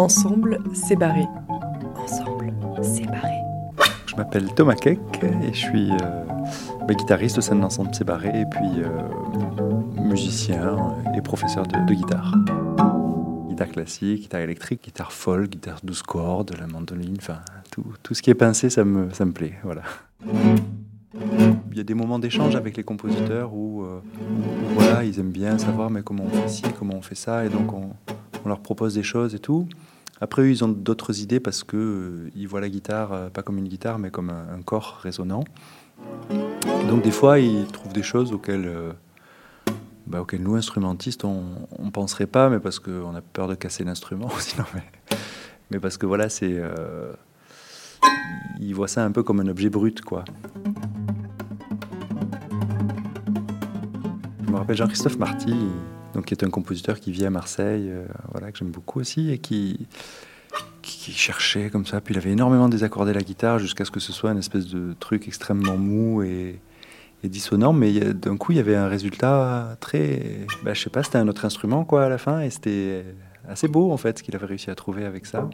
Ensemble, c'est barré. Ensemble, c'est barré. Je m'appelle Thomas Keck et je suis euh, bah, guitariste au sein de l'ensemble C'est barré et puis euh, musicien et professeur de, de, guitare. Guitare classique, guitare électrique, guitare folk, guitare 12 cordes, la mandoline, enfin tout, tout, ce qui est pincé, ça me, ça me plaît. Voilà. Il y a des moments d'échange avec les compositeurs où, euh, où, voilà, ils aiment bien savoir mais comment on fait ci, comment on fait ça, et donc on, on leur propose des choses et tout. Après, eux, ils ont d'autres idées parce qu'ils euh, ils voient la guitare euh, pas comme une guitare, mais comme un, corps résonnant. Donc, des fois, ils trouvent des choses auxquelles, euh, bah, auxquelles nous, instrumentistes, on ne penserait pas, mais parce qu'on a peur de casser l'instrument, mais, parce que voilà, c'est. Ils voient ça un peu comme un objet brut, quoi. Je me rappelle Jean-Christophe Marty, donc qui est un compositeur qui vit à Marseille, euh, voilà, que j'aime beaucoup aussi, et qui, qui, cherchait comme ça. Puis il avait énormément désaccordé la guitare jusqu'à ce que ce soit une espèce de truc extrêmement mou et, et dissonant. Mais d'un coup, il y avait un résultat très. Bah, je sais pas, c'était un autre instrument quoi à la fin, et c'était assez beau en fait ce qu'il avait réussi à trouver avec ça.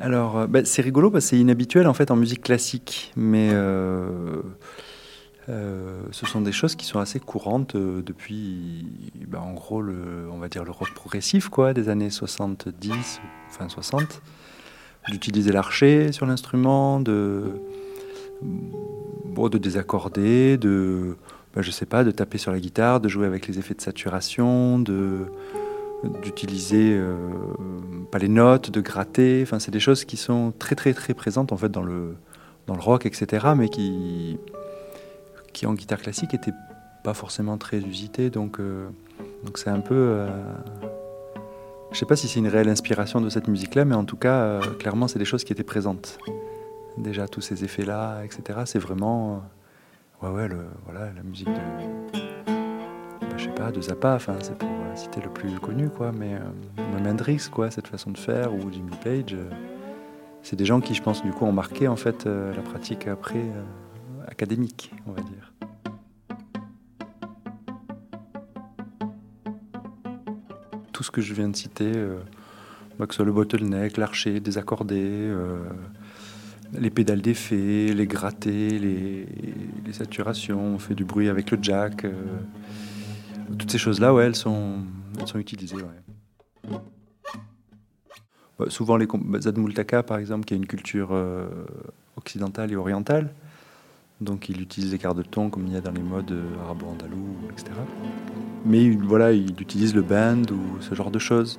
Alors, bah, c'est rigolo parce que c'est inhabituel en fait en musique classique, mais euh, euh, ce sont des choses qui sont assez courantes euh, depuis, bah, en gros, le, on va dire le rock progressif, quoi, des années 70, fin 60, d'utiliser l'archet sur l'instrument, de, bon, de désaccorder, de, bah, je sais pas, de taper sur la guitare, de jouer avec les effets de saturation, de d'utiliser euh, pas les notes, de gratter. Enfin, c'est des choses qui sont très très très présentes en fait dans le dans le rock, etc. Mais qui qui en guitare classique était pas forcément très usité. Donc euh, donc c'est un peu euh, je sais pas si c'est une réelle inspiration de cette musique-là, mais en tout cas, euh, clairement, c'est des choses qui étaient présentes. Déjà, tous ces effets-là, etc. C'est vraiment, ouais, ouais, le, voilà, la musique de, bah, je sais pas, de Zappa. Enfin, c'est pour citer le plus connu, quoi. Mais euh, même Hendrix, quoi, cette façon de faire, ou Jimmy Page, euh, c'est des gens qui, je pense, du coup, ont marqué en fait euh, la pratique après académique, on va dire. Tout ce que je viens de citer, bah, que ce soit le bottleneck, l'archer, désaccordé, euh, les pédales d'effet, les grattés, les, saturations, on fait du bruit avec le jack. Euh, toutes ces choses-là, ouais, elles sont, utilisées. Bah, souvent, les Zad Multaka, par exemple, qui a une culture euh, occidentale et orientale, donc il utilise les quarts de ton comme il y a dans les modes arabo-andalou, etc. Mais voilà, il utilise le band ou ce genre de choses.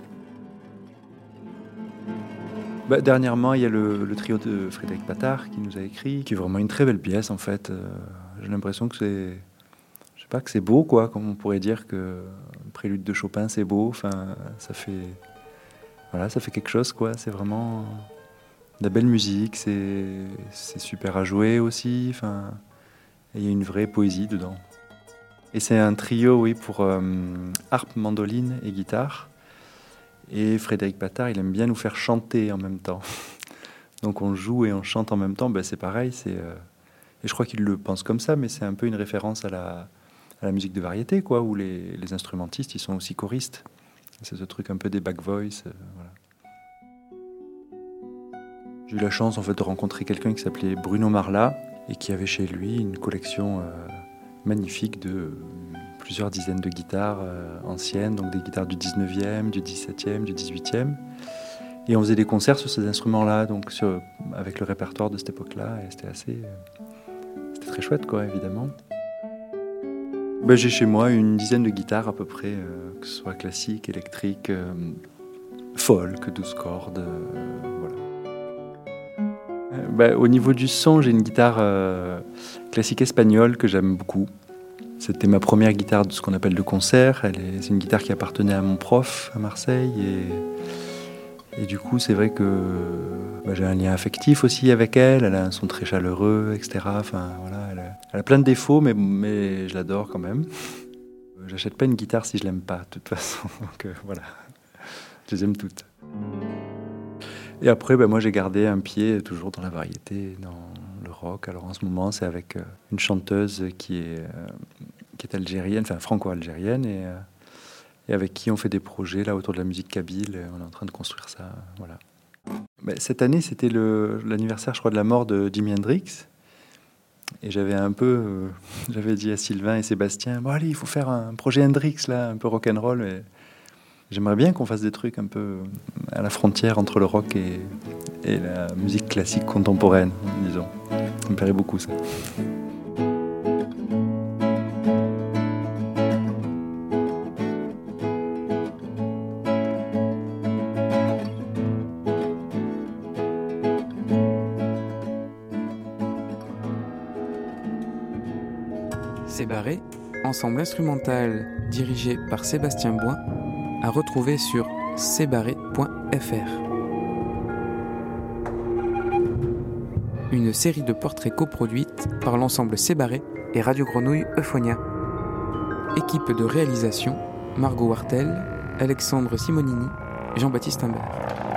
Bah, dernièrement, il y a le, trio de Frédéric Patard qui nous a écrit, qui est vraiment une très belle pièce en fait. Euh, J'ai l'impression que c'est, pas, que c'est beau quoi, comme on pourrait dire que prélude de Chopin c'est beau. Enfin, ça fait, voilà, ça fait quelque chose quoi. C'est vraiment de la belle musique, c'est, c'est super à jouer aussi. Enfin, il y a une vraie poésie dedans. Et c'est un trio, oui, pour euh, harpe, mandoline et guitare. Et Frédéric Patard, il aime bien nous faire chanter en même temps. Donc on joue et on chante en même temps, ben c'est pareil. C'est, euh... Et je crois qu'il le pense comme ça, mais c'est un peu une référence à la, à la musique de variété, quoi, où les, instrumentistes, ils sont aussi choristes. C'est ce truc un peu des back voice. Euh. J'ai eu la chance en fait de rencontrer quelqu'un qui s'appelait Bruno Marla et qui avait chez lui une collection euh, magnifique de plusieurs dizaines de guitares euh, anciennes, donc des guitares du 19e, du 17e, du 18e. Et on faisait des concerts sur ces instruments-là, donc avec le répertoire de cette époque-là, et c'était assez. Euh, c'était très chouette, quoi, évidemment. Ben, J'ai chez moi une dizaine de guitares à peu près, euh, que ce soit classique, électrique, euh, folk, 12 cordes, euh, voilà. Ben, au niveau du son, j'ai une guitare classique espagnole que j'aime beaucoup. C'était ma première guitare de ce qu'on appelle de concert. C'est une guitare qui appartenait à mon prof à Marseille. Et, du coup, c'est vrai que bah, j'ai un lien affectif aussi avec elle. Elle a un son très chaleureux, etc. Enfin, voilà, elle, a, plein de défauts, mais, je l'adore quand même. J'achète pas une guitare si je l'aime pas, de toute façon. Donc euh, voilà, je les aime toutes. Et après, bah, moi, j'ai gardé un pied toujours dans la variété, dans le rock. Alors en ce moment, c'est avec une chanteuse qui est algérienne, enfin franco-algérienne, et, avec qui on fait des projets là autour de la musique kabyle. On est en train de construire ça. Voilà. Ben, cette année, c'était l'anniversaire, je crois, de la mort de Jimi Hendrix. Et j'avais un peu, j'avais dit à Sylvain et Sébastien, bon allez, il faut faire un projet Hendrix là, un peu rock'n'roll. Et j'aimerais bien qu'on fasse des trucs un peu à la frontière entre le rock et, et la musique classique contemporaine, disons. Ça me plairait beaucoup ça. C'est ensemble instrumental dirigé par Sébastien Boin, à retrouver sur cbarré.fr. Une série de portraits coproduites par l'ensemble Cébarré et Radio Grenouille Euphonia. Équipe de réalisation Margot Wartel, Alexandre Simonini, Jean-Baptiste Imbert.